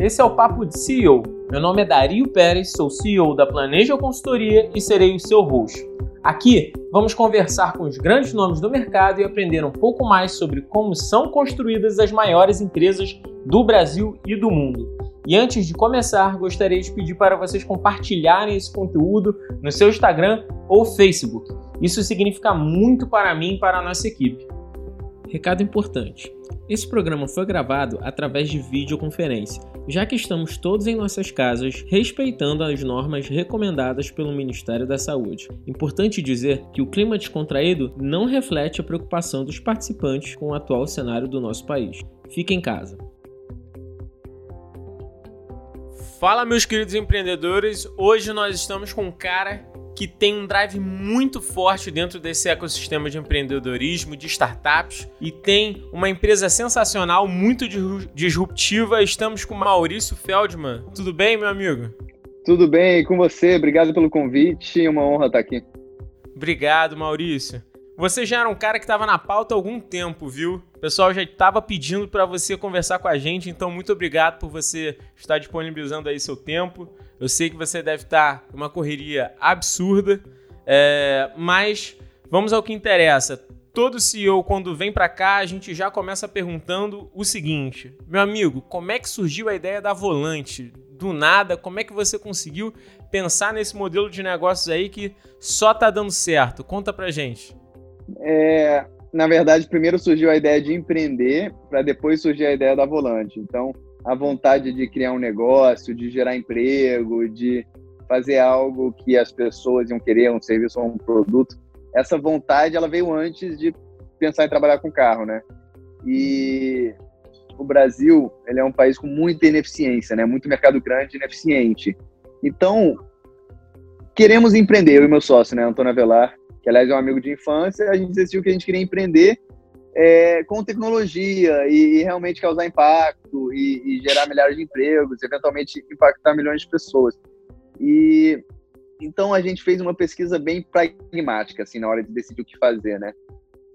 esse é o Papo de CEO. Meu nome é Dario Pérez, sou CEO da Planeja Consultoria e serei o seu host. Aqui vamos conversar com os grandes nomes do mercado e aprender um pouco mais sobre como são construídas as maiores empresas do Brasil e do mundo. E antes de começar, gostaria de pedir para vocês compartilharem esse conteúdo no seu Instagram ou Facebook. Isso significa muito para mim e para a nossa equipe. Recado importante: esse programa foi gravado através de videoconferência, já que estamos todos em nossas casas respeitando as normas recomendadas pelo Ministério da Saúde. Importante dizer que o clima descontraído não reflete a preocupação dos participantes com o atual cenário do nosso país. Fique em casa. Fala, meus queridos empreendedores! Hoje nós estamos com um cara que tem um drive muito forte dentro desse ecossistema de empreendedorismo, de startups e tem uma empresa sensacional, muito disruptiva. Estamos com Maurício Feldman. Tudo bem, meu amigo? Tudo bem, e com você? Obrigado pelo convite, uma honra estar aqui. Obrigado, Maurício. Você já era um cara que estava na pauta há algum tempo, viu? O pessoal já estava pedindo para você conversar com a gente, então muito obrigado por você estar disponibilizando aí seu tempo. Eu sei que você deve estar uma correria absurda, é, mas vamos ao que interessa. Todo CEO, quando vem para cá, a gente já começa perguntando o seguinte: meu amigo, como é que surgiu a ideia da Volante? Do nada, como é que você conseguiu pensar nesse modelo de negócios aí que só tá dando certo? Conta pra gente. É, na verdade, primeiro surgiu a ideia de empreender, para depois surgir a ideia da Volante. Então, a vontade de criar um negócio, de gerar emprego, de fazer algo que as pessoas iam querer, um serviço ou um produto. Essa vontade, ela veio antes de pensar em trabalhar com carro, né? E o Brasil, ele é um país com muita ineficiência, né? Muito mercado grande ineficiente. Então, queremos empreender, eu e meu sócio, né, Antônio Avelar, que aliás é um amigo de infância, a gente decidiu que a gente queria empreender é, com tecnologia e, e, realmente causar impacto e, e, gerar milhares de empregos, eventualmente impactar milhões de pessoas. E então a gente fez uma pesquisa bem pragmática assim na hora de decidir o que fazer, né?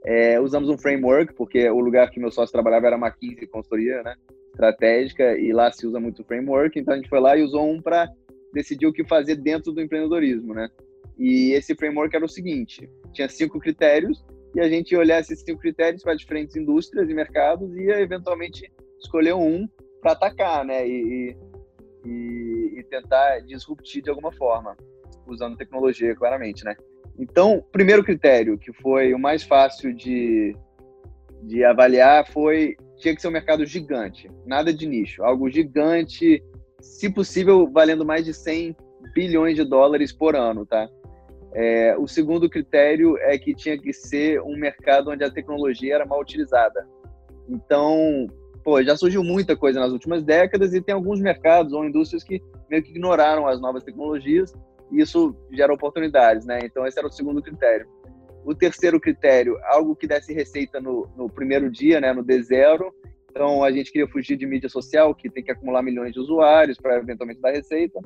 É, usamos um framework porque o lugar que meu sócio trabalhava era McKinsey consultoria, né? Estratégica e lá se usa muito framework, então a gente foi lá e usou um para decidir o que fazer dentro do empreendedorismo, né? E esse framework era o seguinte: tinha cinco critérios e a gente olhar esses cinco critérios para diferentes indústrias e mercados e eventualmente escolher um para atacar, né? E, e, e, tentar disruptir de alguma forma, usando tecnologia, claramente, né? Então, primeiro critério, que foi o mais fácil de, de avaliar, foi tinha que ser um mercado gigante, nada de nicho, algo gigante, se possível, valendo mais de 100 bilhões de dólares por ano, tá? É, o segundo critério é que tinha que ser um mercado onde a tecnologia era mal utilizada. Então, pô, já surgiu muita coisa nas últimas décadas e tem alguns mercados ou indústrias que meio que ignoraram as novas tecnologias e isso gera oportunidades, né? Então, esse era o segundo critério. O terceiro critério, algo que desse receita no, no primeiro dia, né, no D0. Então, a gente queria fugir de mídia social, que tem que acumular milhões de usuários para eventualmente dar receita.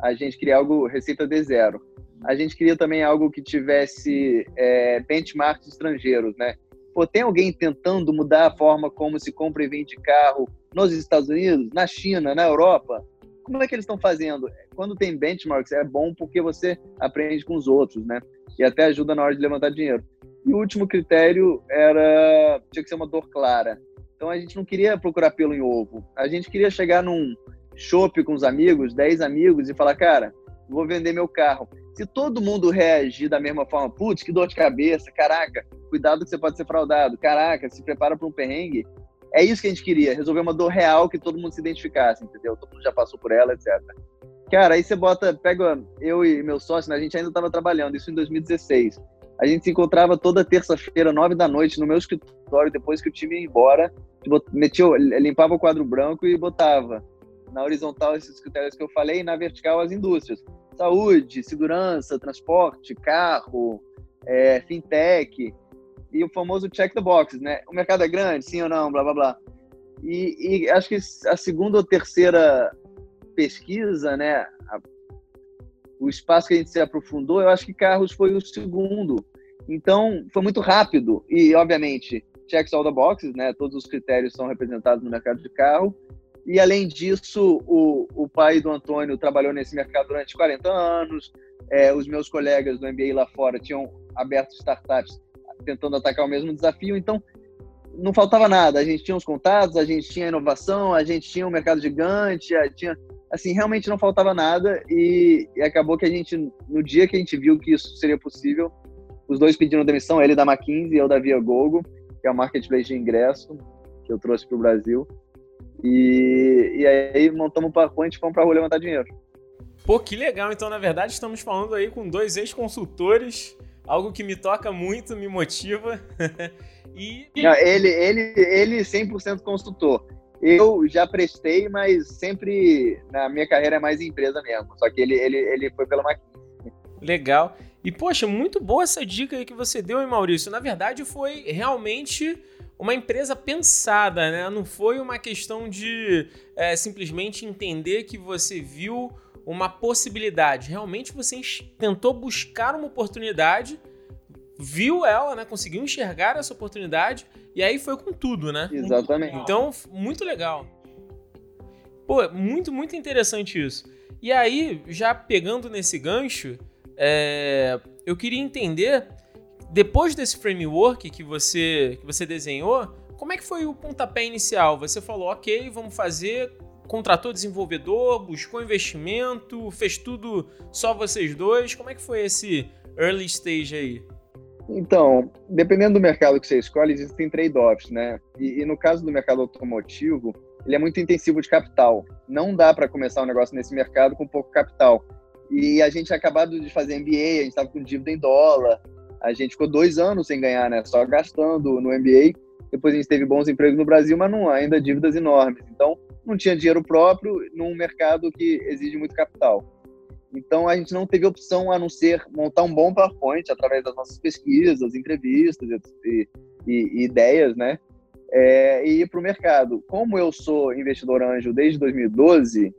A gente queria algo receita D0 a gente queria também algo que tivesse é, benchmarks estrangeiros, né? Pô, tem alguém tentando mudar a forma como se compra e vende carro nos Estados Unidos, na China, na Europa? Como é que eles estão fazendo? Quando tem benchmarks, é bom porque você aprende com os outros, né? E até ajuda na hora de levantar dinheiro. E o último critério era tinha que ser uma dor clara. Então a gente não queria procurar pelo em ovo. A gente queria chegar num shopping com os amigos, 10 amigos e falar, cara, vou vender meu carro. Se todo mundo reagir da mesma forma, putz, que dor de cabeça, caraca, cuidado que você pode ser fraudado, caraca, se prepara para um perrengue. É isso que a gente queria, resolver uma dor real que todo mundo se identificasse, entendeu? Todo mundo já passou por ela, etc. Cara, aí você bota, pega eu e meu sócio, né, a gente ainda estava trabalhando, isso em 2016. A gente se encontrava toda terça-feira, nove da noite, no meu escritório, depois que o time ia embora, metia, limpava o quadro branco e botava na horizontal esses critérios que eu falei, e na vertical as indústrias. Saúde, segurança, transporte, carro, é, fintech e o famoso check the boxes, né? O mercado é grande, sim ou não, blá blá blá. E, e acho que a segunda ou terceira pesquisa, né? A, o espaço que a gente se aprofundou, eu acho que carros foi o segundo. Então, foi muito rápido e, obviamente, checks all the boxes, né? Todos os critérios são representados no mercado de carro E, além disso, o, o pai do Antônio trabalhou nesse mercado durante 40 anos. É, os meus colegas do MBA lá fora tinham aberto startups tentando atacar o mesmo desafio. Então, não faltava nada. A gente tinha os contatos, a gente tinha inovação, a gente tinha um mercado gigante, tinha assim realmente não faltava nada e, e, acabou que a gente no dia que a gente viu que isso seria possível, os dois pediram demissão, ele da McKinsey e eu da Viagogo, que é o marketplace de ingresso que eu trouxe para o Brasil. E, e aí montamos o PowerPoint e fomos para a rua levantar dinheiro. Pô, que legal. Então, na verdade, estamos falando aí com dois ex-consultores, algo que me toca muito, me motiva. e... Não, ele, ele, ele 100% consultor. Eu já prestei, mas sempre na minha carreira é mais empresa mesmo. Só que ele, ele, ele foi pela McKinsey. Legal. E, poxa, muito boa essa dica aí que você deu, hein, Maurício? Na verdade, foi realmente uma empresa pensada, né? Não foi uma questão de é, simplesmente entender que você viu uma possibilidade. Realmente você tentou buscar uma oportunidade, viu ela, né? Conseguiu enxergar essa oportunidade e aí foi com tudo, né? Exatamente. Então, muito legal. Pô, muito, muito interessante isso. E aí, já pegando nesse gancho, é, eu queria entender depois desse framework que você, que você desenhou, como é que foi o pontapé inicial? Você falou, ok, vamos fazer, contratou desenvolvedor, buscou investimento, fez tudo só vocês dois. Como é que foi esse early stage aí? Então, dependendo do mercado que você escolhe, existem trade-offs, né? E, e, no caso do mercado automotivo, ele é muito intensivo de capital. Não dá para começar um negócio nesse mercado com pouco capital. E a gente acabado de fazer MBA, a gente estava com dívida em dólar, a gente ficou dois anos sem ganhar, né? Só gastando no MBA. Depois a gente teve bons empregos no Brasil, mas não ainda dívidas enormes. Então, não tinha dinheiro próprio num mercado que exige muito capital. Então, a gente não teve opção a não ser montar um bom PowerPoint através das nossas pesquisas, entrevistas e, e, e ideias, né? É, e ir para o mercado. Como eu sou investidor anjo desde 2012,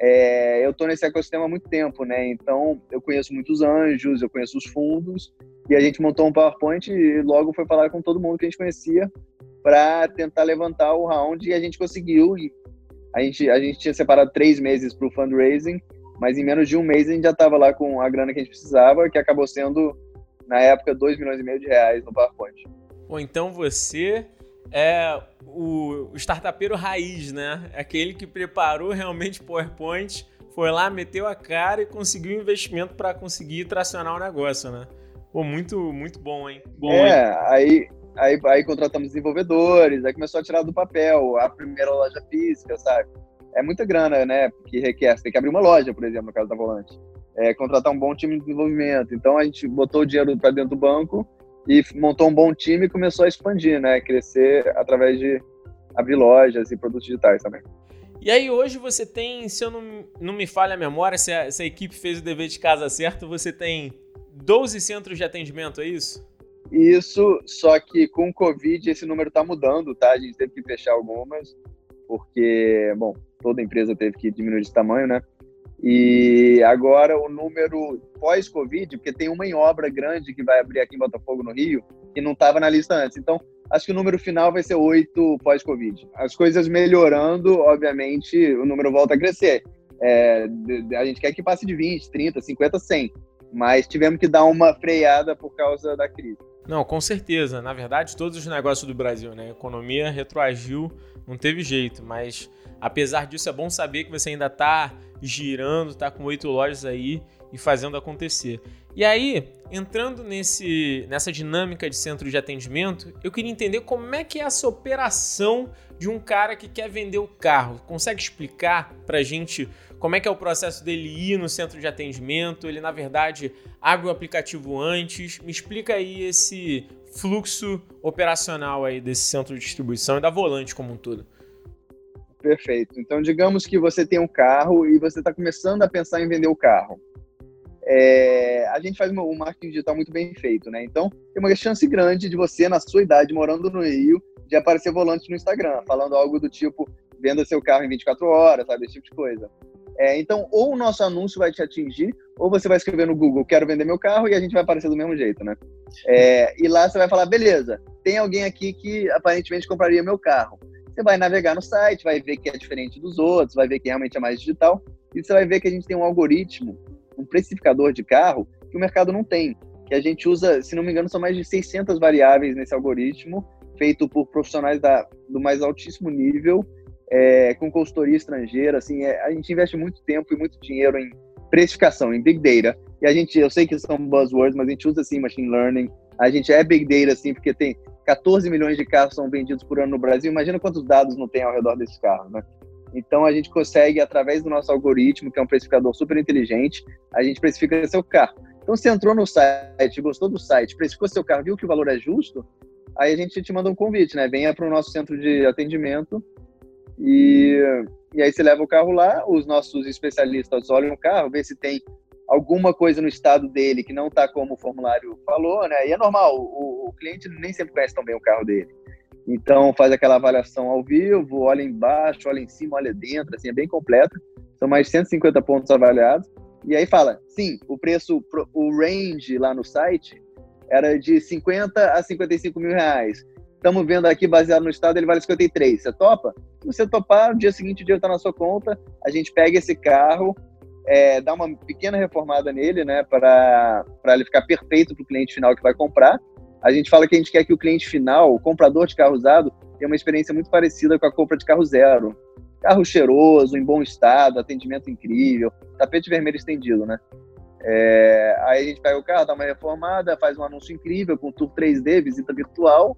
é, eu estou nesse ecossistema há muito tempo, né? Então, eu conheço muitos anjos, eu conheço os fundos, e a gente montou um PowerPoint e logo foi falar com todo mundo que a gente conhecia para tentar levantar o round e a gente conseguiu. A gente, a gente tinha separado três meses para o fundraising, mas em menos de um mês a gente já estava lá com a grana que a gente precisava, que acabou sendo, na época, 2 milhões e meio de reais no PowerPoint. Ou então você é o, o startupeiro raiz, né? Aquele que preparou realmente o PowerPoint, foi lá, meteu a cara e conseguiu investimento para conseguir tracionar o negócio, né? Pô, muito, muito bom, hein? Bom, é, hein? Aí, aí, aí contratamos desenvolvedores, aí começou a tirar do papel a primeira loja física, sabe? É muita grana, né? Que requer. Você tem que abrir uma loja, por exemplo, no caso da Volante. É, contratar um bom time de desenvolvimento. Então a gente botou o dinheiro para dentro do banco e montou um bom time e começou a expandir, né? Crescer através de abrir lojas e produtos digitais também. E aí hoje você tem, se eu não, não me falha a memória, se a, se a equipe fez o dever de casa certo, você tem 12 centros de atendimento, é isso? Isso, só que com o Covid esse número está mudando, tá? A gente teve que fechar algumas, porque, bom, toda empresa teve que diminuir de tamanho, né? E agora o número pós-Covid, porque tem uma em obra grande que vai abrir aqui em Botafogo, no Rio, que não estava na lista antes. Então, acho que o número final vai ser oito pós-Covid. As coisas melhorando, obviamente, o número volta a crescer. É, a gente quer que passe de 20, 30, 50, 100 mas tivemos que dar uma freada por causa da crise. Não, com certeza. Na verdade, todos os negócios do Brasil, né? A economia retroagiu, não teve jeito, mas apesar disso, é bom saber que você ainda está girando, está com oito lojas aí e fazendo acontecer. E aí, entrando nesse, nessa dinâmica de centro de atendimento, eu queria entender como é que é essa operação de um cara que quer vender o carro. Consegue explicar para gente como é que é o processo dele ir no centro de atendimento? Ele, na verdade, abre o aplicativo antes. Me explica aí esse fluxo operacional aí desse centro de distribuição e da volante como um todo. Perfeito. Então, digamos que você tem um carro e você está começando a pensar em vender o carro. É, a gente faz um marketing digital muito bem feito, né? Então, tem uma chance grande de você, na sua idade, morando no Rio, de aparecer volante no Instagram, falando algo do tipo, venda seu carro em 24 horas, sabe? Esse tipo de coisa. É, então, ou o nosso anúncio vai te atingir, ou você vai escrever no Google, quero vender meu carro, e a gente vai aparecer do mesmo jeito, né? É, e lá você vai falar, beleza, tem alguém aqui que aparentemente compraria meu carro. Você vai navegar no site, vai ver que é diferente dos outros, vai ver que realmente é mais digital, e você vai ver que a gente tem um algoritmo, um precificador de carro que o mercado não tem, que a gente usa, se não me engano, são mais de 600 variáveis nesse algoritmo, feito por profissionais da, do mais altíssimo nível, é, com consultoria estrangeira, assim, é, a gente investe muito tempo e muito dinheiro em precificação, em Big Data, e a gente, eu sei que são buzzwords, mas a gente usa, assim, Machine Learning, a gente é Big Data, assim, porque tem 14 milhões de carros são vendidos por ano no Brasil. Imagina quantos dados não tem ao redor desses carros, né? Então a gente consegue, através do nosso algoritmo, que é um precificador super inteligente, a gente precifica seu carro. Então você entrou no site, gostou do site, precificou seu carro, viu que o valor é justo, aí a gente te manda um convite, né? Venha para o nosso centro de atendimento e, e aí você leva o carro lá, os nossos especialistas olham o carro, vê se tem alguma coisa no estado dele que não está como o formulário falou, né? E é normal, o, o, cliente nem sempre conhece tão bem o carro dele. Então faz aquela avaliação ao vivo, olha embaixo, olha em cima, olha dentro, assim, é bem completa. São mais 150 pontos avaliados. E aí fala, sim, o preço, o range lá no site era de 50 a 55 mil reais. Estamos vendo aqui, baseado no estado, ele vale 53. Você topa? Se você topar, no dia seguinte o dinheiro está na sua conta, a gente pega esse carro, é, dar uma pequena reformada nele, né, para ele ficar perfeito para o cliente final que vai comprar. A gente fala que a gente quer que o cliente final, o comprador de carro usado, tenha uma experiência muito parecida com a compra de carro zero. Carro cheiroso, em bom estado, atendimento incrível, tapete vermelho estendido, né? É, aí a gente pega o carro, dá uma reformada, faz um anúncio incrível com tour 3D, visita virtual.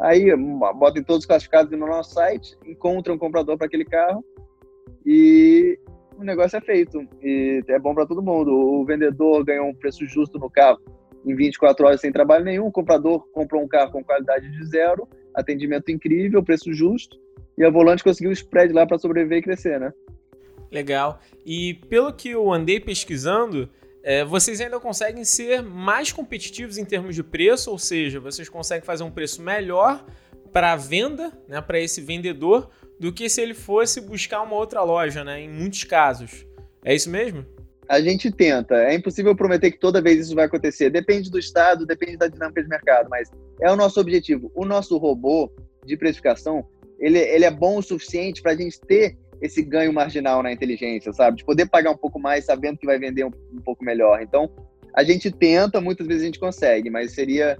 Aí bota em todos os classificados no nosso site, encontra um comprador para aquele carro e o negócio é feito. E é bom para todo mundo. O vendedor ganhou um preço justo no carro em 24 horas sem trabalho nenhum. O comprador comprou um carro com qualidade de zero, atendimento incrível, preço justo. E a Volante conseguiu o spread lá para sobreviver e crescer, né? Legal. E pelo que eu andei pesquisando, é, vocês ainda conseguem ser mais competitivos em termos de preço, ou seja, vocês conseguem fazer um preço melhor para a venda, né, para esse vendedor, do que se ele fosse buscar uma outra loja, né? Em muitos casos. É isso mesmo? A gente tenta. É impossível prometer que toda vez isso vai acontecer. Depende do estado, depende da dinâmica de mercado, mas é o nosso objetivo. O nosso robô de precificação, ele, ele é bom o suficiente para a gente ter esse ganho marginal na inteligência, sabe? De poder pagar um pouco mais sabendo que vai vender um, um pouco melhor. Então, a gente tenta, muitas vezes a gente consegue, mas seria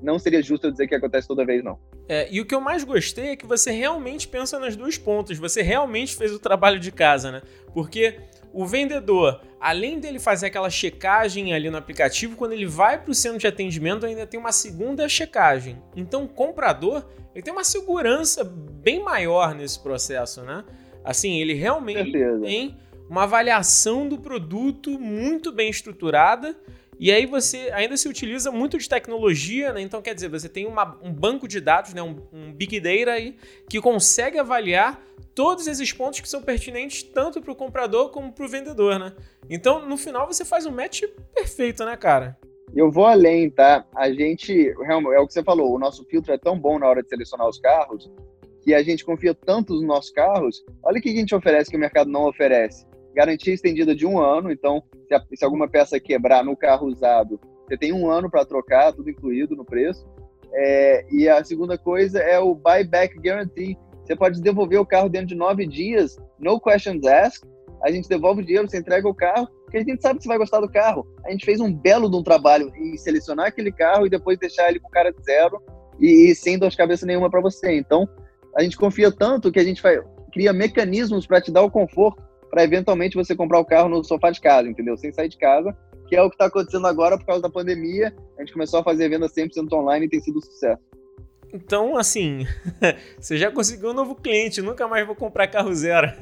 não seria justo eu dizer que acontece toda vez, não. É, e o que eu mais gostei é que você realmente pensa nas duas pontas, você realmente fez o trabalho de casa, né? Porque o vendedor, além dele fazer aquela checagem ali no aplicativo, quando ele vai para o centro de atendimento, ainda tem uma segunda checagem. Então, o comprador ele tem uma segurança bem maior nesse processo, né? Assim, ele realmente tem uma avaliação do produto muito bem estruturada e aí você ainda se utiliza muito de tecnologia, né? Então, quer dizer, você tem uma, um banco de dados, né? um, um Big Data aí, que consegue avaliar todos esses pontos que são pertinentes tanto para o comprador como para o vendedor, né? Então, no final, você faz um match perfeito, né, cara? Eu vou além, tá? A gente, é o que você falou, o nosso filtro é tão bom na hora de selecionar os carros que a gente confia tanto nos nossos carros. Olha o que a gente oferece que o mercado não oferece garantia estendida de um ano, então se, a, se alguma peça quebrar no carro usado, você tem um ano para trocar, tudo incluído no preço. É, e a segunda coisa é o buyback guarantee. Você pode devolver o carro dentro de nove dias, no questions asked. A gente devolve o dinheiro, você entrega o carro, porque a gente sabe que você vai gostar do carro. A gente fez um belo de um trabalho em selecionar aquele carro e depois deixar ele com cara de zero e, e sem dor de cabeça nenhuma para você. Então, a gente confia tanto que a gente vai, cria mecanismos para te dar o conforto para eventualmente você comprar o carro no sofá de casa, entendeu? Sem sair de casa, que é o que está acontecendo agora por causa da pandemia. A gente começou a fazer venda 100% online e tem sido um sucesso. Então, assim, você já conseguiu um novo cliente, nunca mais vou comprar carro zero.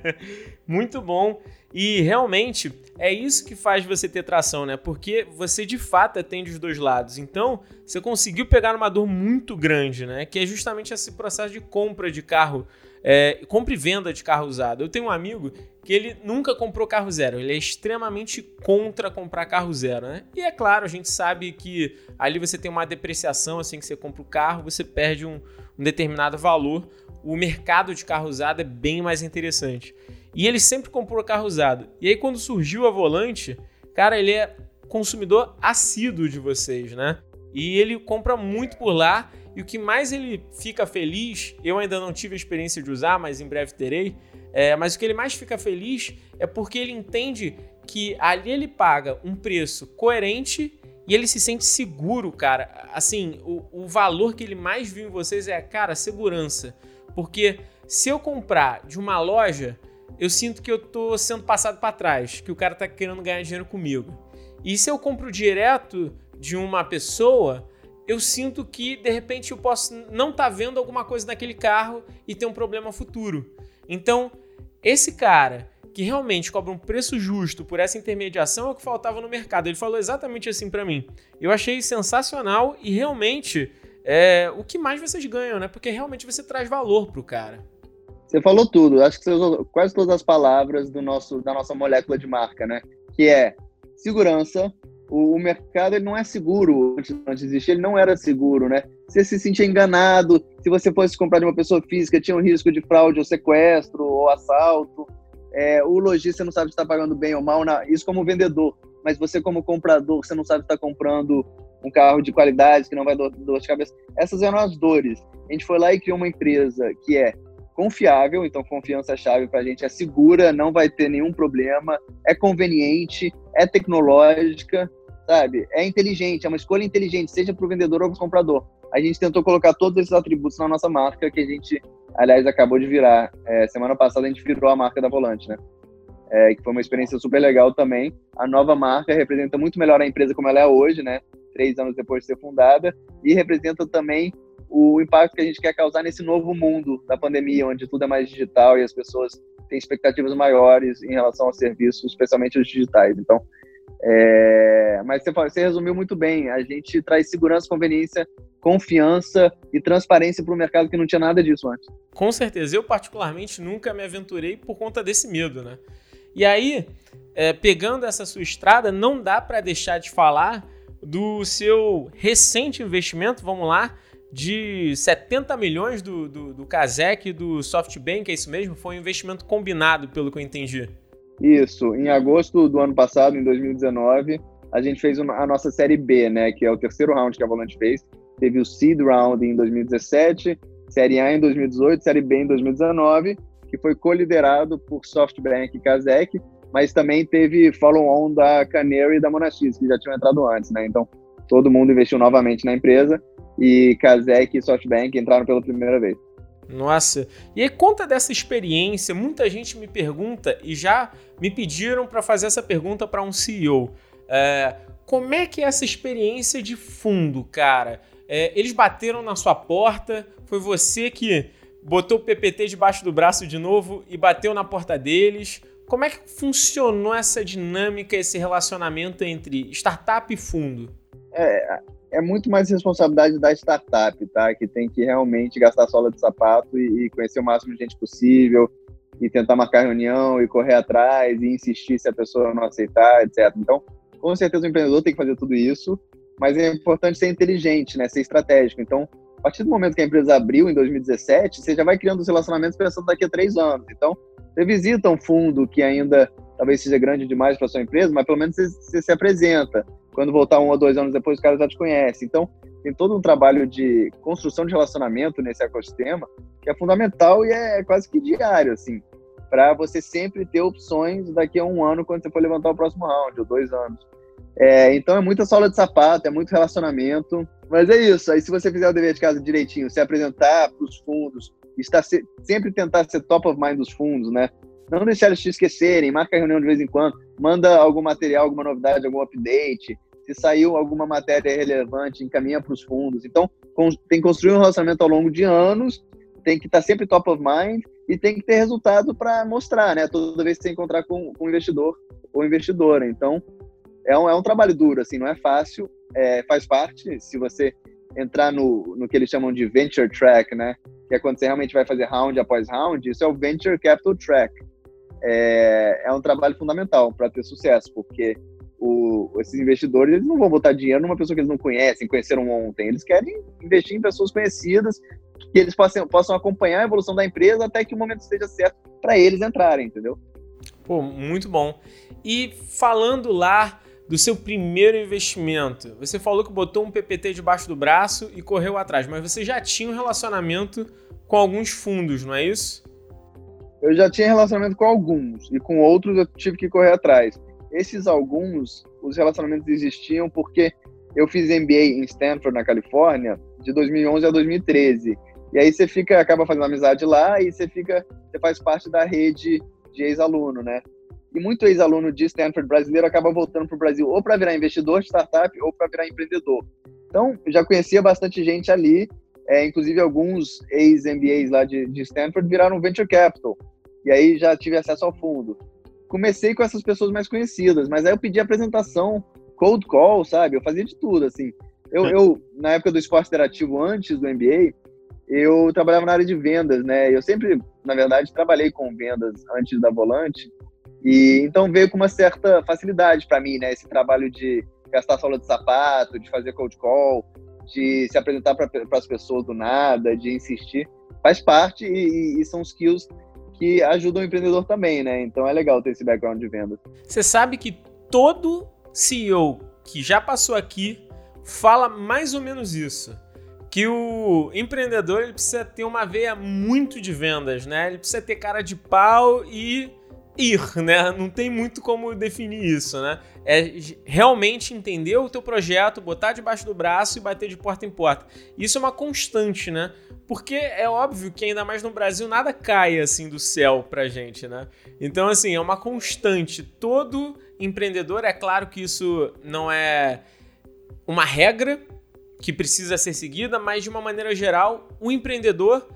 Muito bom. E realmente é isso que faz você ter tração, né? Porque você de fato atende os dois lados. Então, você conseguiu pegar uma dor muito grande, né? Que é justamente esse processo de compra de carro é, compra e venda de carro usado. Eu tenho um amigo que ele nunca comprou carro zero. Ele é extremamente contra comprar carro zero, né? E é claro, a gente sabe que ali você tem uma depreciação, assim que você compra o carro, você perde um, um determinado valor. O mercado de carro usado é bem mais interessante. E ele sempre comprou carro usado. E aí, quando surgiu a volante, cara, ele é consumidor assíduo de vocês, né? E ele compra muito por lá. E o que mais ele fica feliz, eu ainda não tive a experiência de usar, mas em breve terei. É, mas o que ele mais fica feliz é porque ele entende que ali ele paga um preço coerente e ele se sente seguro, cara. Assim, o, o valor que ele mais viu em vocês é, cara, segurança. Porque se eu comprar de uma loja, eu sinto que eu tô sendo passado para trás, que o cara tá querendo ganhar dinheiro comigo. E se eu compro direto de uma pessoa, eu sinto que de repente eu posso não estar tá vendo alguma coisa naquele carro e ter um problema futuro. Então, esse cara que realmente cobra um preço justo por essa intermediação é o que faltava no mercado. Ele falou exatamente assim para mim. Eu achei sensacional e realmente é o que mais vocês ganham, né? Porque realmente você traz valor pro cara. Você falou tudo. Acho que você usou quase todas as palavras do nosso, da nossa molécula de marca, né? Que é segurança. O, mercado ele não é seguro antes, antes de existir, ele não era seguro, né? Você se sentia enganado. Se você fosse comprar de uma pessoa física, tinha um risco de fraude ou sequestro ou assalto. É, o lojista não sabe se está pagando bem ou mal, na, isso como vendedor. Mas você, como comprador, você não sabe se está comprando um carro de qualidade, que não vai dar dor de cabeça. Essas eram as dores. A gente foi lá e criou uma empresa que é confiável, então confiança é chave para a gente, é segura, não vai ter nenhum problema, é conveniente, é tecnológica, sabe? É inteligente, é uma escolha inteligente, seja para o vendedor ou para o comprador. A gente tentou colocar todos esses atributos na nossa marca, que a gente, aliás, acabou de virar. É, semana passada a gente virou a marca da Volante, né? É, que foi uma experiência super legal também. A nova marca representa muito melhor a empresa como ela é hoje, né? Três anos depois de ser fundada, e representa também o impacto que a gente quer causar nesse novo mundo da pandemia, onde tudo é mais digital e as pessoas têm expectativas maiores em relação aos serviços, especialmente os digitais. Então, é... mas você, você resumiu muito bem. A gente traz segurança, conveniência, confiança e transparência para o mercado que não tinha nada disso antes. Com certeza. Eu, particularmente, nunca me aventurei por conta desse medo, né? E aí, é, pegando essa sua estrada, não dá para deixar de falar do seu recente investimento, vamos lá, de 70 milhões do, do, do Kazek e do SoftBank, é isso mesmo? Foi um investimento combinado, pelo que eu entendi. Isso, em agosto do ano passado, em 2019, a gente fez a nossa série B, né, que é o terceiro round que a Volante fez. Teve o Seed Round em 2017, série A em 2018, série B em 2019, que foi coliderado por SoftBank e Kazek, mas também teve follow-on da Canary e da Monax, que já tinham entrado antes, né? Então, todo mundo investiu novamente na empresa e Kazek e SoftBank entraram pela primeira vez. Nossa, e aí conta dessa experiência. Muita gente me pergunta e já me pediram para fazer essa pergunta para um CEO. É, como é que é essa experiência de fundo, cara? É, eles bateram na sua porta, foi você que botou o PPT debaixo do braço de novo e bateu na porta deles. Como é que funcionou essa dinâmica, esse relacionamento entre startup e fundo? É, é muito mais responsabilidade da startup, tá? Que tem que realmente gastar sola de sapato e, e, conhecer o máximo de gente possível e tentar marcar reunião e correr atrás e insistir se a pessoa não aceitar, etc. Então, com certeza o empreendedor tem que fazer tudo isso, mas é importante ser inteligente, né? Ser estratégico. Então, a partir do momento que a empresa abriu em 2017, você já vai criando os relacionamentos pensando daqui a três anos. Então, você visita um fundo que ainda talvez seja grande demais para sua empresa, mas pelo menos você, você se apresenta quando voltar um ou dois anos depois, os caras já te conhecem. Então, tem todo um trabalho de construção de relacionamento nesse ecossistema que é fundamental e é quase que diário, assim, para você sempre ter opções daqui a um ano quando você for levantar o próximo round, ou dois anos. É, então, é muita sola de sapato, é muito relacionamento. Mas é isso. Aí, se você fizer o dever de casa direitinho, se apresentar para os fundos, estar se, sempre tentar ser top of mind dos fundos, né? Não deixar eles te esquecerem, marca a reunião de vez em quando, manda algum material, alguma novidade, algum update. Se saiu alguma matéria relevante, encaminha para os fundos. Então, tem que construir um relacionamento ao longo de anos, tem que estar sempre top of mind e tem que ter resultado para mostrar, né? Toda vez que você encontrar com, com um investidor ou investidora. Então, é um, é um trabalho duro, assim, não é fácil, é, faz parte. Se você entrar no, no que eles chamam de venture track, né? Que é quando você realmente vai fazer round após round, isso é o venture capital track é, é um trabalho fundamental para ter sucesso, porque o, esses investidores eles não vão botar dinheiro numa pessoa que eles não conhecem, conheceram ontem. Eles querem investir em pessoas conhecidas, que eles possam, possam acompanhar a evolução da empresa até que o momento esteja certo para eles entrarem, entendeu? Pô, muito bom. E falando lá do seu primeiro investimento. Você falou que botou um PPT debaixo do braço e correu atrás, mas você já tinha um relacionamento com alguns fundos, não é isso? Eu já tinha relacionamento com alguns e com outros eu tive que correr atrás. Esses alguns, os relacionamentos existiam porque eu fiz MBA em Stanford, na Califórnia, de 2011 a 2013. E aí você fica, acaba fazendo amizade lá e você fica, você faz parte da rede de ex-aluno, né? E muito ex-aluno de Stanford brasileiro acaba voltando para o Brasil ou para virar investidor de startup ou para virar empreendedor. Então, já conhecia bastante gente ali, é, inclusive alguns ex-MBAs lá de, de Stanford viraram venture capital. E aí já tive acesso ao fundo. Comecei com essas pessoas mais conhecidas, mas aí eu pedi apresentação, cold call, sabe? Eu fazia de tudo, assim. Eu, eu na época do esporte interativo, antes do MBA, eu trabalhava na área de vendas, né? Eu sempre, na verdade, trabalhei com vendas antes da Volante. E então veio com uma certa facilidade para mim, né? Esse trabalho de gastar sola de sapato, de fazer cold call, de se apresentar para as pessoas do nada, de insistir, faz parte e, e, são skills que ajudam o empreendedor também, né? Então é legal ter esse background de venda. Você sabe que todo CEO que já passou aqui fala mais ou menos isso. Que o empreendedor ele precisa ter uma veia muito de vendas, né? Ele precisa ter cara de pau e ir, né? Não tem muito como definir isso, né? É realmente entender o teu projeto, botar debaixo do braço e bater de porta em porta. Isso é uma constante, né? Porque é óbvio que ainda mais no Brasil nada cai assim do céu pra gente, né? Então assim, é uma constante. Todo empreendedor, é claro que isso não é uma regra que precisa ser seguida, mas de uma maneira geral, o empreendedor,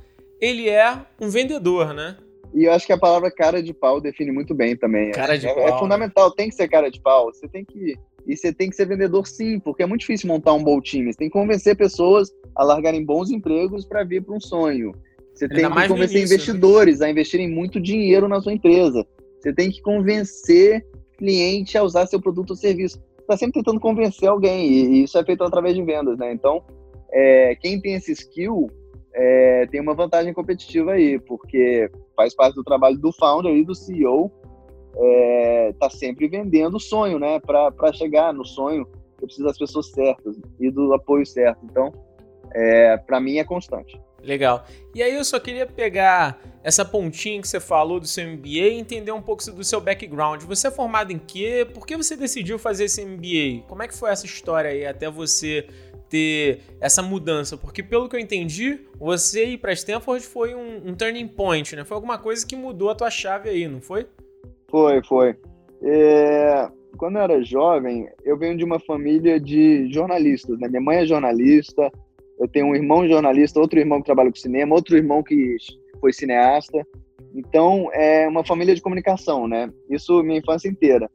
ele é um vendedor, né? E eu acho que a palavra cara de pau define muito bem também. Cara de é, pau. É fundamental, tem que ser cara de pau. Você tem que. E você tem que ser vendedor sim, porque é muito difícil montar um bom time. Você tem que convencer pessoas a largarem bons empregos para vir para um sonho. Você tem que convencer início, né? investidores né? a investirem muito dinheiro na sua empresa. Você tem que convencer cliente a usar seu produto ou serviço. Está sempre tentando convencer alguém, e isso é feito através de vendas, né? Então, é, quem tem esse skill é, tem uma vantagem competitiva aí, porque faz parte do trabalho do founder e do CEO é, tá sempre vendendo o sonho, né? Para chegar no sonho, você precisa das pessoas certas e do apoio certo. Então, é, para mim é constante. Legal. E aí eu só queria pegar essa pontinha que você falou do seu MBA e entender um pouco do seu background. Você é formado em quê? Por que você decidiu fazer esse MBA? Como é que foi essa história aí até você ter essa mudança? Porque pelo que eu entendi, você ir para Stanford foi um, um, turning point, né? Foi alguma coisa que mudou a tua chave aí, não foi? Foi, foi. É... Quando eu era jovem, eu venho de uma família de jornalistas, né? Minha mãe é jornalista, eu tenho um irmão jornalista, outro irmão que trabalha com cinema, outro irmão que foi cineasta. Então, é uma família de comunicação, né? Isso minha infância inteira.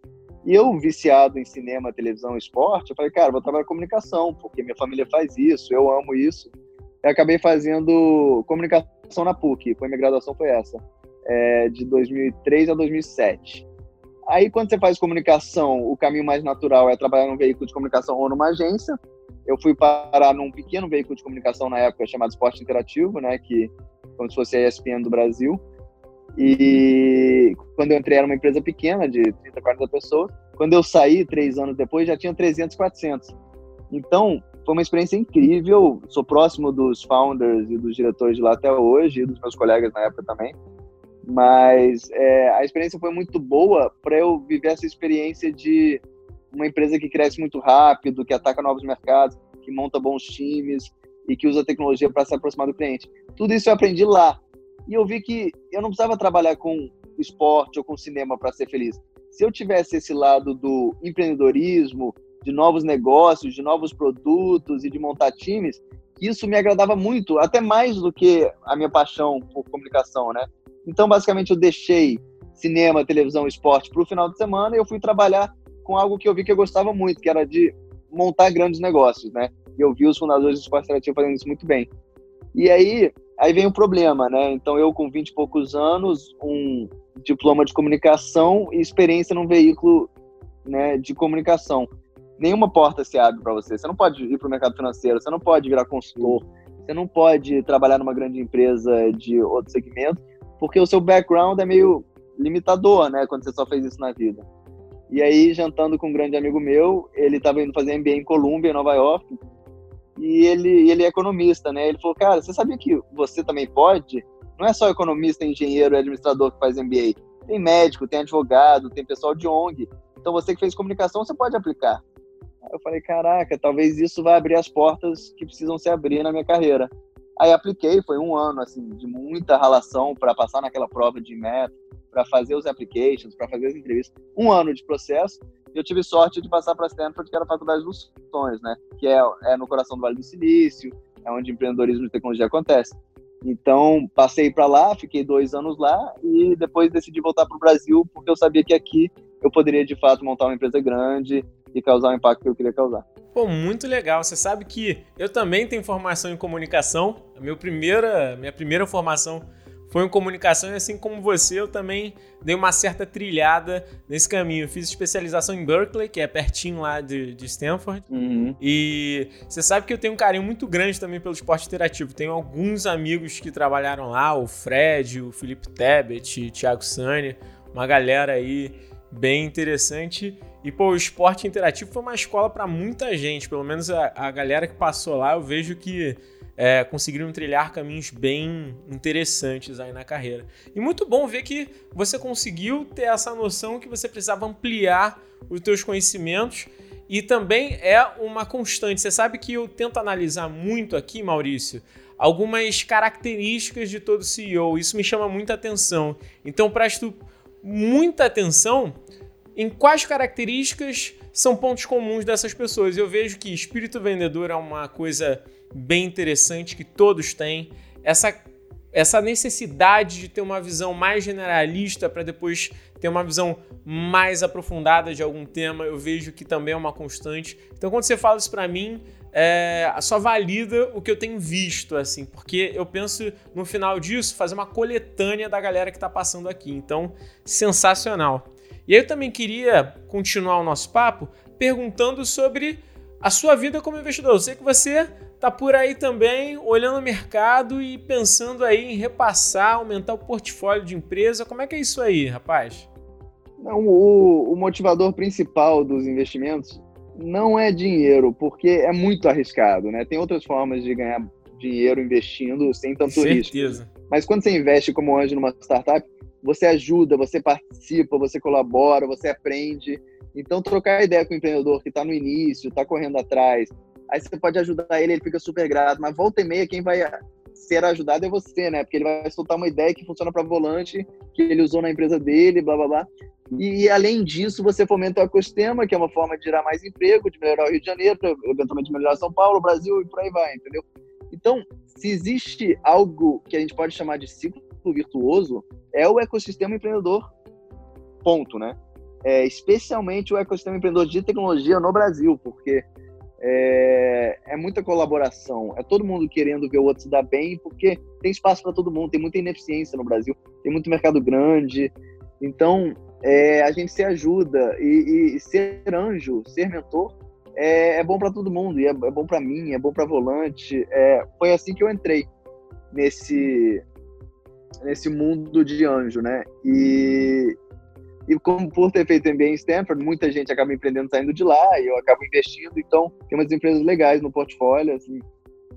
E eu, viciado em cinema, televisão esporte, eu falei, cara, vou trabalhar comunicação, porque minha família faz isso, eu amo isso. Eu acabei fazendo comunicação na PUC, foi minha graduação foi essa, é, de 2003 a 2007. Aí, quando você faz comunicação, o caminho mais natural é trabalhar num veículo de comunicação ou numa agência. Eu fui parar num pequeno veículo de comunicação na época chamado Esporte Interativo, né, que como se fosse a ESPN do Brasil. E quando eu entrei era uma empresa pequena, de 30, 40 pessoas. Quando eu saí, três anos depois, já tinha 300, 400. Então, foi uma experiência incrível. Sou próximo dos founders e dos diretores de lá até hoje, e dos meus colegas na época também. Mas é, a experiência foi muito boa para eu viver essa experiência de uma empresa que cresce muito rápido, que ataca novos mercados, que monta bons times e que usa tecnologia para se aproximar do cliente. Tudo isso eu aprendi lá. E eu vi que eu não precisava trabalhar com esporte ou com cinema para ser feliz. Se eu tivesse esse lado do empreendedorismo, de novos negócios, de novos produtos e de montar times, isso me agradava muito, até mais do que a minha paixão por comunicação, né? Então, basicamente, eu deixei cinema, televisão, esporte para o final de semana e eu fui trabalhar com algo que eu vi que eu gostava muito, que era de montar grandes negócios, né? E eu vi os fundadores do esporte interativo fazendo isso muito bem. E aí, aí vem o problema, né? Então, eu com 20 e poucos anos, um diploma de comunicação e experiência num veículo né, de comunicação. Nenhuma porta se abre para você. Você não pode ir para o mercado financeiro, você não pode virar consultor, você não pode trabalhar numa grande empresa de outro segmento, porque o seu background é meio limitador, né? Quando você só fez isso na vida. E aí, jantando com um grande amigo meu, ele estava indo fazer MBA em Colômbia, em Nova York, e ele, ele é economista, né? Ele falou, cara, você sabia que você também pode? Não é só economista, engenheiro e administrador que faz MBA. Tem médico, tem advogado, tem pessoal de ONG. Então, você que fez comunicação, você pode aplicar. Aí eu falei, caraca, talvez isso vai abrir as portas que precisam se abrir na minha carreira. Aí apliquei, foi um ano assim de muita relação para passar naquela prova de meta, para fazer os applications, para fazer as entrevistas. Um ano de processo. Eu tive sorte de passar para Stanford, que era a faculdade dos sonhos, né? Que é, é no coração do Vale do Silício, é onde empreendedorismo e tecnologia acontece. Então, passei para lá, fiquei dois anos lá e depois decidi voltar para o Brasil, porque eu sabia que aqui eu poderia, de fato, montar uma empresa grande e causar o impacto que eu queria causar. Pô, muito legal. Você sabe que eu também tenho formação em comunicação. A minha primeira, minha primeira formação foi em comunicação e assim como você, eu também dei uma certa trilhada nesse caminho. Eu fiz especialização em Berkeley, que é pertinho lá de, de Stanford. Uhum. E você sabe que eu tenho um carinho muito grande também pelo esporte interativo. Tenho alguns amigos que trabalharam lá, o Fred, o Felipe Tebet, o Thiago Sani, uma galera aí bem interessante. E, pô, o esporte interativo foi uma escola para muita gente, pelo menos a, a, galera que passou lá, eu vejo que é, conseguiram trilhar caminhos bem interessantes aí na carreira. E muito bom ver que você conseguiu ter essa noção que você precisava ampliar os teus conhecimentos e também é uma constante. Você sabe que eu tento analisar muito aqui, Maurício, algumas características de todo CEO. Isso me chama muita atenção. Então presto muita atenção em quais características são pontos comuns dessas pessoas. Eu vejo que espírito vendedor é uma coisa bem interessante que todos têm. Essa, essa necessidade de ter uma visão mais generalista para depois ter uma visão mais aprofundada de algum tema, eu vejo que também é uma constante. Então, quando você fala isso para mim, é, só valida o que eu tenho visto, assim, porque eu penso no final disso fazer uma coletânea da galera que está passando aqui. Então, sensacional. E aí eu também queria continuar o nosso papo perguntando sobre a sua vida como investidor. Eu sei que você está por aí também olhando o mercado e pensando aí em repassar, aumentar o portfólio de empresa. Como é que é isso aí, rapaz? Não, o, o motivador principal dos investimentos não é dinheiro, porque é muito arriscado, né? Tem outras formas de ganhar dinheiro investindo sem tanto Certeza. risco. Mas quando você investe como anjo numa startup, você ajuda, você participa, você colabora, você aprende. Então, trocar ideia com o empreendedor que está no início, está correndo atrás, aí você pode ajudar ele, ele fica super grato. Mas volta e meia, quem vai ser ajudado é você, né? Porque ele vai soltar uma ideia que funciona para volante, que ele usou na empresa dele, blá blá blá. E, além disso, você fomenta o ecossistema, que é uma forma de gerar mais emprego, de melhorar o Rio de Janeiro, eventualmente melhorar São Paulo, Brasil e por aí vai, entendeu? Então, se existe algo que a gente pode chamar de ciclo virtuoso, é o ecossistema empreendedor. Ponto, né? É, especialmente o ecossistema empreendedor de tecnologia no Brasil, porque é, é, muita colaboração, é todo mundo querendo ver o outro se dar bem, porque tem espaço para todo mundo, tem muita ineficiência no Brasil, tem muito mercado grande, então é, a gente se ajuda e, e, ser anjo, ser mentor é, é bom para todo mundo, e é, é bom para mim, é bom para volante. É, foi assim que eu entrei nesse nesse mundo de anjo, né? E, e como por ter feito MBA em Stanford, muita gente acaba empreendendo saindo de lá e eu acabo investindo. Então, tem umas empresas legais no portfólio. Assim,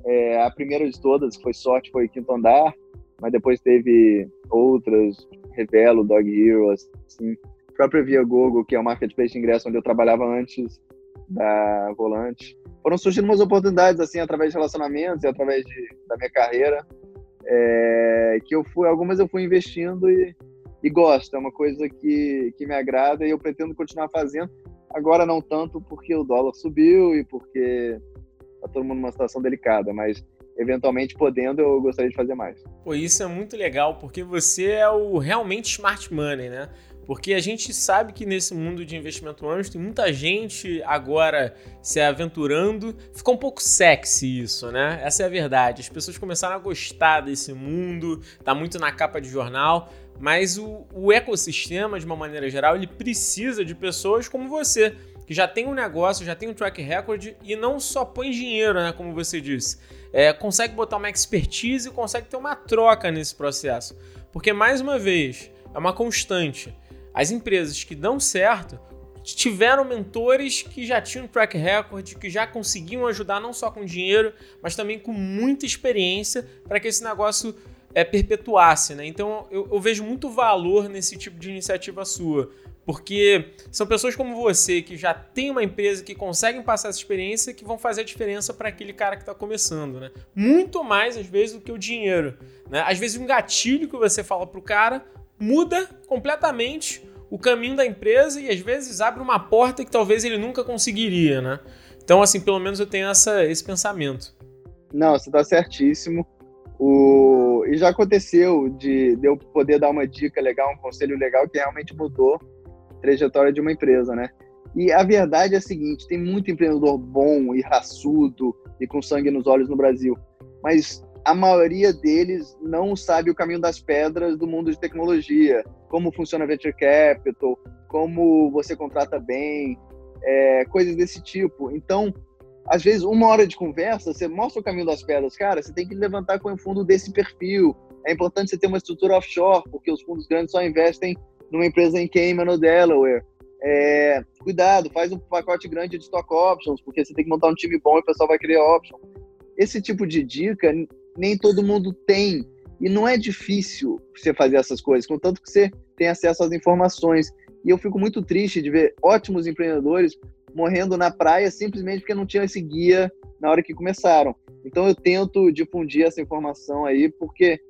é, a primeira de todas, que foi sorte, foi Quinto Andar, mas depois teve outras, Revelo, Dog Hero, assim. A própria Via Google, que é o marketplace de ingresso onde eu trabalhava antes da Volante. Foram surgindo umas oportunidades, assim, através de relacionamentos e através de, da minha carreira é, que eu fui, algumas eu fui investindo e, e gosto, é uma coisa que, que me agrada e eu pretendo continuar fazendo. Agora não tanto porque o dólar subiu e porque tá todo mundo numa situação delicada, mas eventualmente podendo eu gostaria de fazer mais. Pô, isso é muito legal porque você é o realmente smart money, né? Porque a gente sabe que nesse mundo de investimento anjo tem muita gente agora se aventurando. Ficou um pouco sexy isso, né? Essa é a verdade. As pessoas começaram a gostar desse mundo, tá muito na capa de jornal. Mas o, o ecossistema, de uma maneira geral, ele precisa de pessoas como você, que já tem um negócio, já tem um track record e não só põe dinheiro, né? Como você disse. É, consegue botar uma expertise e consegue ter uma troca nesse processo. Porque, mais uma vez, é uma constante as empresas que dão certo tiveram mentores que já tinham track record, que já conseguiam ajudar não só com dinheiro, mas também com muita experiência para que esse negócio é, perpetuasse. Né? Então eu, eu vejo muito valor nesse tipo de iniciativa sua. Porque são pessoas como você que já tem uma empresa que conseguem passar essa experiência que vão fazer a diferença para aquele cara que está começando, né? Muito mais às vezes do que o dinheiro, né? Às vezes um gatilho que você fala pro cara muda completamente o caminho da empresa e às vezes abre uma porta que talvez ele nunca conseguiria, né? Então, assim, pelo menos eu tenho essa, esse pensamento. Não, você está certíssimo. O... E já aconteceu de, de eu poder dar uma dica legal, um conselho legal que realmente mudou trajetória de uma empresa, né? E a verdade é a seguinte: tem muito empreendedor bom e raçudo e com sangue nos olhos no Brasil, mas a maioria deles não sabe o caminho das pedras do mundo de tecnologia, como funciona venture capital, como você contrata bem, é, coisas desse tipo. Então, às vezes, uma hora de conversa, você mostra o caminho das pedras, cara, você tem que levantar com o fundo desse perfil. É importante você ter uma estrutura offshore, porque os fundos grandes só investem numa empresa em Cayman ou Delaware. É, cuidado, faz um pacote grande de stock options, porque você tem que montar um time bom e o pessoal vai querer option. Esse tipo de dica nem todo mundo tem. E não é difícil você fazer essas coisas, contanto que você tem acesso às informações. E eu fico muito triste de ver ótimos empreendedores morrendo na praia simplesmente porque não tinham esse guia na hora que começaram. Então eu tento difundir essa informação aí, porque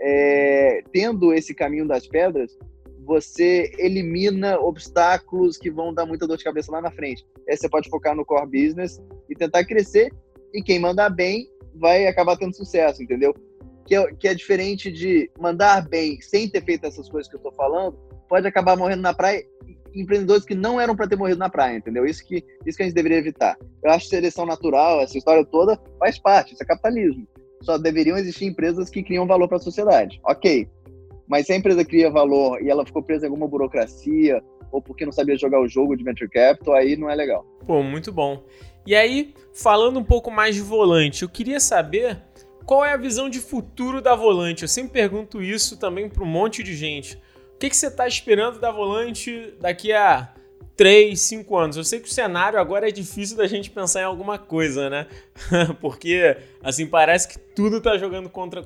é, tendo esse caminho das pedras, você elimina obstáculos que vão dar muita dor de cabeça lá na frente. Aí você pode focar no core business e tentar crescer, e quem mandar bem vai acabar tendo sucesso, entendeu? Que é, que é diferente de mandar bem sem ter feito essas coisas que eu estou falando, pode acabar morrendo na praia empreendedores que não eram para ter morrido na praia, entendeu? Isso que, isso que a gente deveria evitar. Eu acho seleção natural, essa história toda, faz parte, isso é capitalismo. Só deveriam existir empresas que criam valor para a sociedade. Ok, mas se a empresa cria valor e ela ficou presa em alguma burocracia ou porque não sabia jogar o jogo de venture capital, aí não é legal. Pô, muito bom. E aí, falando um pouco mais de volante, eu queria saber qual é a visão de futuro da volante. Eu sempre pergunto isso também para um monte de gente. Que, que você está esperando da volante daqui a 3, 5 anos? Eu sei que o cenário agora é difícil da gente pensar em alguma coisa, né? Porque, assim, parece que tudo está jogando contra,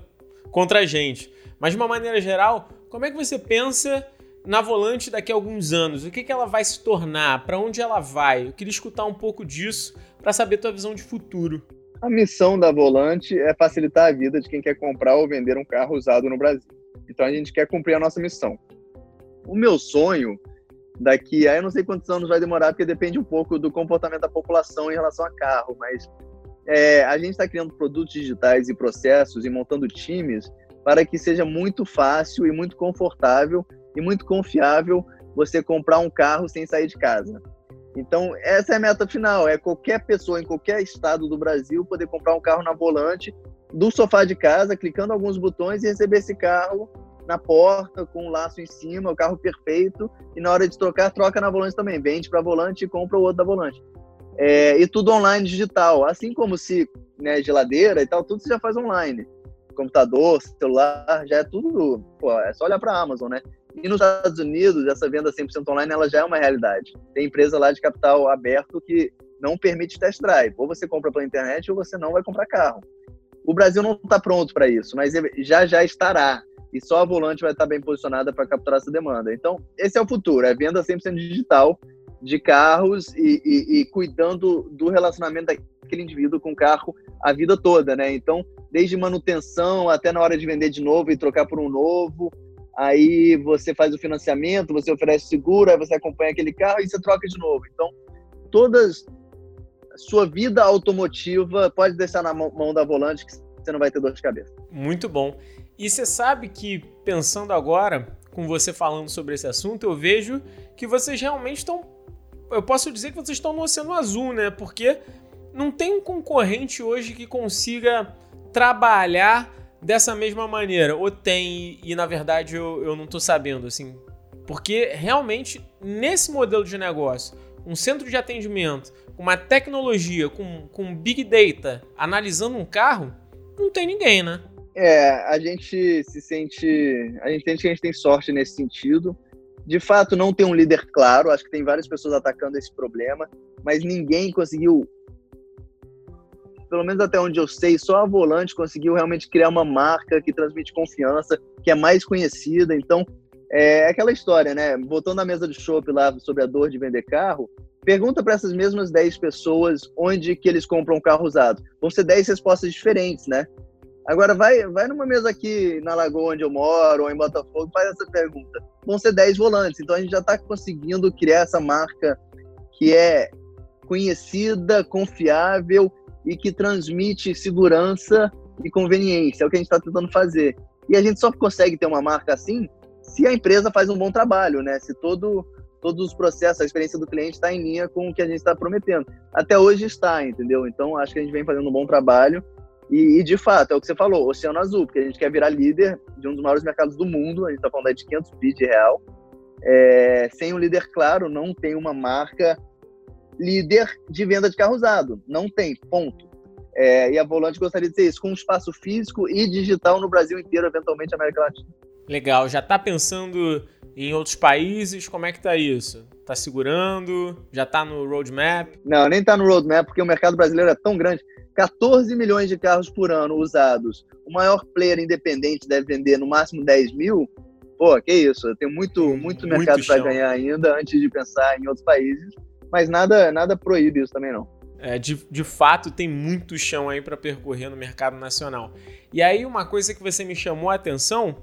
contra a gente. Mas de uma maneira geral, como é que você pensa na volante daqui a alguns anos? O que, que ela vai se tornar? Para onde ela vai? Eu queria escutar um pouco disso para saber tua visão de futuro. A missão da volante é facilitar a vida de quem quer comprar ou vender um carro usado no Brasil. Então a gente quer cumprir a nossa missão. O meu sonho daqui a eu não sei quantos anos vai demorar, porque depende um pouco do comportamento da população em relação a carro, mas é, a gente está criando produtos digitais e processos e montando times para que seja muito fácil e muito confortável e muito confiável você comprar um carro sem sair de casa. Então, essa é a meta final, é qualquer pessoa em qualquer estado do Brasil poder comprar um carro na volante do sofá de casa, clicando alguns botões e receber esse carro na porta com um laço em cima, o carro perfeito, e na hora de trocar, troca na volante também, vende para volante e compra o outro da volante. É, e tudo online digital, assim como se né, geladeira e tal, tudo se já faz online computador, celular, já é tudo, pô, é só olhar para a Amazon, né? E nos Estados Unidos, essa venda 100% online, ela já é uma realidade. Tem empresa lá de capital aberto que não permite test drive. Ou você compra pela internet ou você não vai comprar carro. O Brasil não está pronto para isso, mas já já estará. E só a Volante vai estar bem posicionada para capturar essa demanda. Então, esse é o futuro, é venda 100% digital de carros e, e, e cuidando do relacionamento daquele indivíduo com o carro a vida toda, né? Então, desde manutenção até na hora de vender de novo e trocar por um novo. Aí você faz o financiamento, você oferece seguro, aí você acompanha aquele carro e você troca de novo. Então, todas sua vida automotiva pode deixar na mão da volante que você não vai ter dor de cabeça. Muito bom. E você sabe que pensando agora, com você falando sobre esse assunto, eu vejo que vocês realmente estão eu posso dizer que vocês estão no oceano azul, né? Porque não tem um concorrente hoje que consiga trabalhar dessa mesma maneira. Ou tem, e na verdade eu, eu não tô sabendo, assim. Porque realmente, nesse modelo de negócio, um centro de atendimento, uma tecnologia, com, com Big Data, analisando um carro, não tem ninguém, né? É, a gente se sente. A gente sente que a gente tem sorte nesse sentido. De fato, não tem um líder claro, acho que tem várias pessoas atacando esse problema, mas ninguém conseguiu, pelo menos até onde eu sei, só a Volante conseguiu realmente criar uma marca que transmite confiança, que é mais conhecida. Então, é aquela história, né? Voltando à mesa de shopping lá sobre a dor de vender carro, pergunta para essas mesmas 10 pessoas onde que eles compram carro usado. Vão ser 10 respostas diferentes, né? Agora, vai, vai numa mesa aqui na Lagoa onde eu moro, ou em Botafogo, faz essa pergunta. Vão ser 10 volantes. Então, a gente já está conseguindo criar essa marca que é conhecida, confiável e que transmite segurança e conveniência. É o que a gente está tentando fazer. E a gente só consegue ter uma marca assim se a empresa faz um bom trabalho, né? Se todo, todos os processos, a experiência do cliente está em linha com o que a gente está prometendo. Até hoje está, entendeu? Então, acho que a gente vem fazendo um bom trabalho e, e, de fato, é o que você falou, Oceano Azul, porque a gente quer virar líder de um dos maiores mercados do mundo, a gente está falando aí de 500 bi de real. É, sem um líder claro, não tem uma marca líder de venda de carro usado. Não tem, ponto. É, e a Volante gostaria de ter isso, com um espaço físico e digital no Brasil inteiro, eventualmente América Latina. Legal, já está pensando em outros países? Como é que tá isso? Tá segurando? Já está no roadmap? Não, nem está no roadmap, porque o mercado brasileiro é tão grande 14 milhões de carros por ano usados, o maior player independente deve vender no máximo 10 mil, pô, que isso, eu tenho muito, muito, mercado para ganhar ainda antes de pensar em outros países, mas nada, nada proíbe isso também não. É, de, de fato, tem muito chão aí para percorrer no mercado nacional. E aí, uma coisa que você me chamou a atenção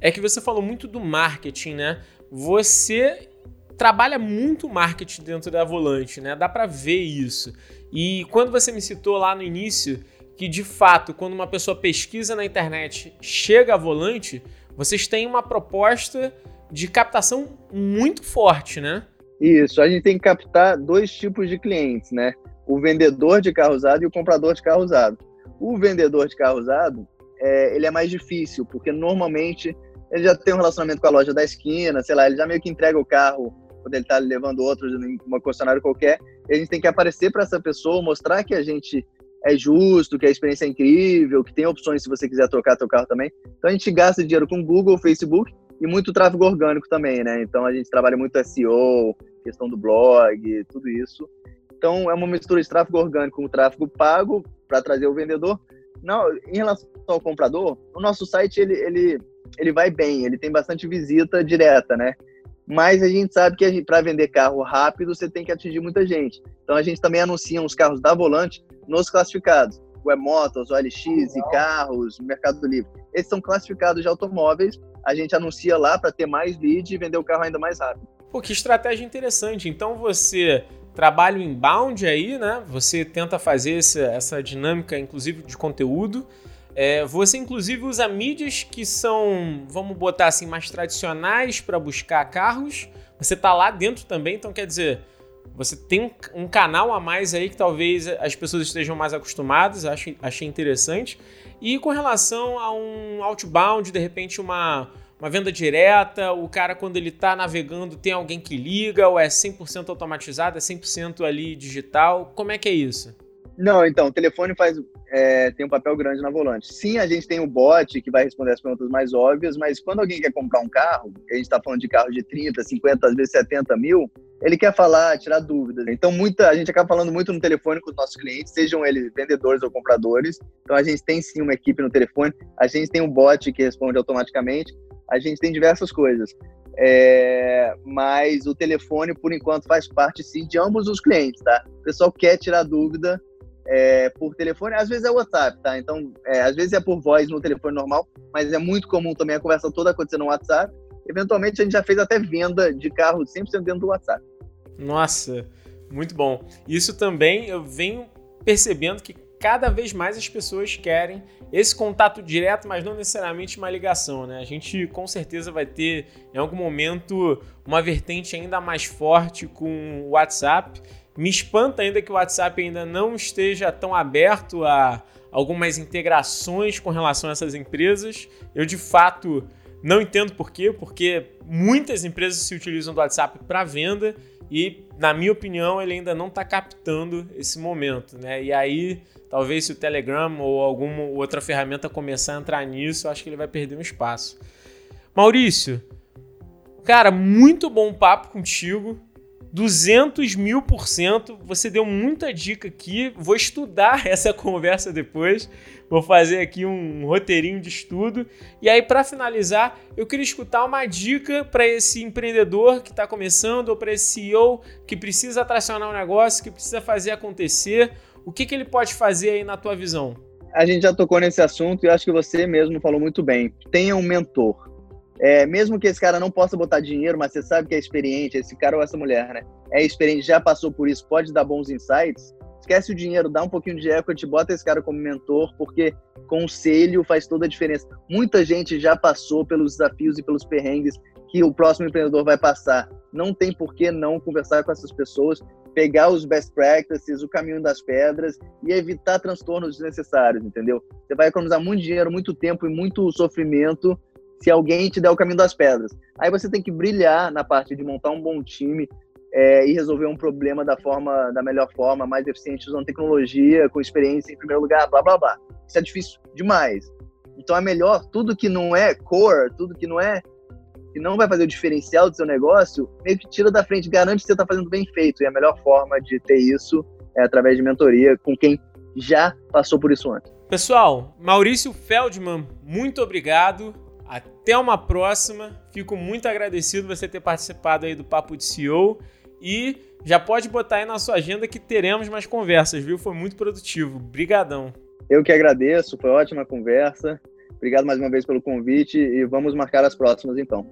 é que você falou muito do marketing, né? Você trabalha muito marketing dentro da Volante, né? Dá para ver isso. E quando você me citou lá no início que de fato, quando uma pessoa pesquisa na internet, chega a Volante, vocês têm uma proposta de captação muito forte, né? Isso, a gente tem que captar dois tipos de clientes, né? O vendedor de carro usado e o comprador de carro usado. O vendedor de carro usado, é, ele é mais difícil, porque normalmente ele já tem um relacionamento com a loja da esquina, sei lá, ele já meio que entrega o carro quando ele está levando outros em uma concessionária qualquer, a gente tem que aparecer para essa pessoa, mostrar que a gente é justo, que a experiência é incrível, que tem opções se você quiser trocar seu carro também. Então a gente gasta dinheiro com Google, Facebook e muito tráfego orgânico também, né? Então a gente trabalha muito SEO, questão do blog, tudo isso. Então é uma mistura de tráfego orgânico com tráfego pago para trazer o vendedor. Não, em relação ao comprador, o nosso site ele, ele, ele vai bem, ele tem bastante visita direta, né? Mas a gente sabe que para vender carro rápido você tem que atingir muita gente. Então a gente também anuncia os carros da Volante nos classificados. O E-Motos, o LX, e carros, Mercado Livre. Esses são classificados de automóveis. A gente anuncia lá para ter mais lead e vender o carro ainda mais rápido. Pô, que estratégia interessante. Então você trabalha inbound aí, né? Você tenta fazer essa, essa dinâmica, inclusive, de conteúdo é, você inclusive usa mídias que são, vamos botar assim, mais tradicionais para buscar carros. Você tá lá dentro também, então quer dizer, você tem um, canal a mais aí que talvez as pessoas estejam mais acostumadas, achei interessante. E com relação a um outbound, de repente uma, uma venda direta, o cara quando ele está navegando tem alguém que liga, ou é 100% automatizado, é 100% ali digital, como é que é isso? Não, então, o telefone faz, é, tem um papel grande na volante. Sim, a gente tem o bot que vai responder as perguntas mais óbvias, mas quando alguém quer comprar um carro, a gente está falando de carro de 30, 50, às vezes 70 mil, ele quer falar, tirar dúvidas. Então, muita, a gente acaba falando muito no telefone com os nossos clientes, sejam eles vendedores ou compradores. Então, a gente tem sim uma equipe no telefone, a gente tem um bot que responde automaticamente, a gente tem diversas coisas. É, mas o telefone, por enquanto, faz parte sim de ambos os clientes, tá? O pessoal quer tirar dúvida, é, por telefone, às vezes é WhatsApp, tá? Então, é, às vezes é por voz no telefone normal, mas é muito comum também a conversa toda acontecer no WhatsApp. Eventualmente, a gente já fez até venda de carro 100% dentro do WhatsApp. Nossa, muito bom. Isso também eu venho percebendo que cada vez mais as pessoas querem esse contato direto, mas não necessariamente uma ligação, né? A gente com certeza vai ter em algum momento uma vertente ainda mais forte com o WhatsApp me espanta ainda que o WhatsApp ainda não esteja tão aberto a algumas integrações com relação a essas empresas. Eu de fato não entendo por quê, porque muitas empresas se utilizam do WhatsApp para venda e, na minha opinião, ele ainda não está captando esse momento, né? E aí, talvez se o Telegram ou alguma outra ferramenta começar a entrar nisso, acho que ele vai perder um espaço. Maurício, Cara, muito bom papo contigo. 200 mil por cento. Você deu muita dica aqui. Vou estudar essa conversa depois. Vou fazer aqui um roteirinho de estudo. E aí, para finalizar, eu queria escutar uma dica para esse empreendedor que está começando ou para esse CEO que precisa tracionar um negócio, que precisa fazer acontecer. O que, que ele pode fazer aí na tua visão? A gente já tocou nesse assunto e acho que você mesmo falou muito bem. Tenha um mentor é, mesmo que esse cara não possa botar dinheiro, mas você sabe que é experiente, esse cara ou essa mulher, né? É experiente, já passou por isso, pode dar bons insights. Esquece o dinheiro, dá um pouquinho de equity, bota esse cara como mentor, porque conselho faz toda a diferença. Muita gente já passou pelos desafios e pelos perrengues que o próximo empreendedor vai passar. Não tem por que não conversar com essas pessoas, pegar os best practices, o caminho das pedras e evitar transtornos desnecessários, entendeu? Você vai economizar muito dinheiro, muito tempo e muito sofrimento se alguém te der o caminho das pedras. Aí você tem que brilhar na parte de montar um bom time é, e resolver um problema da forma, da melhor forma, mais eficiente, usando tecnologia, com experiência em primeiro lugar, blá blá blá. Isso é difícil demais. Então é melhor tudo que não é core, tudo que não é que não vai fazer o diferencial do seu negócio, meio que tira da frente, garante que você está fazendo bem feito. E a melhor forma de ter isso é através de mentoria com quem já passou por isso antes. Pessoal, Maurício Feldman, muito obrigado. Até uma próxima. Fico muito agradecido você ter participado aí do Papo de CEO e já pode botar aí na sua agenda que teremos mais conversas, viu? Foi muito produtivo. Brigadão. Eu que agradeço, foi ótima conversa. Obrigado mais uma vez pelo convite e vamos marcar as próximas então.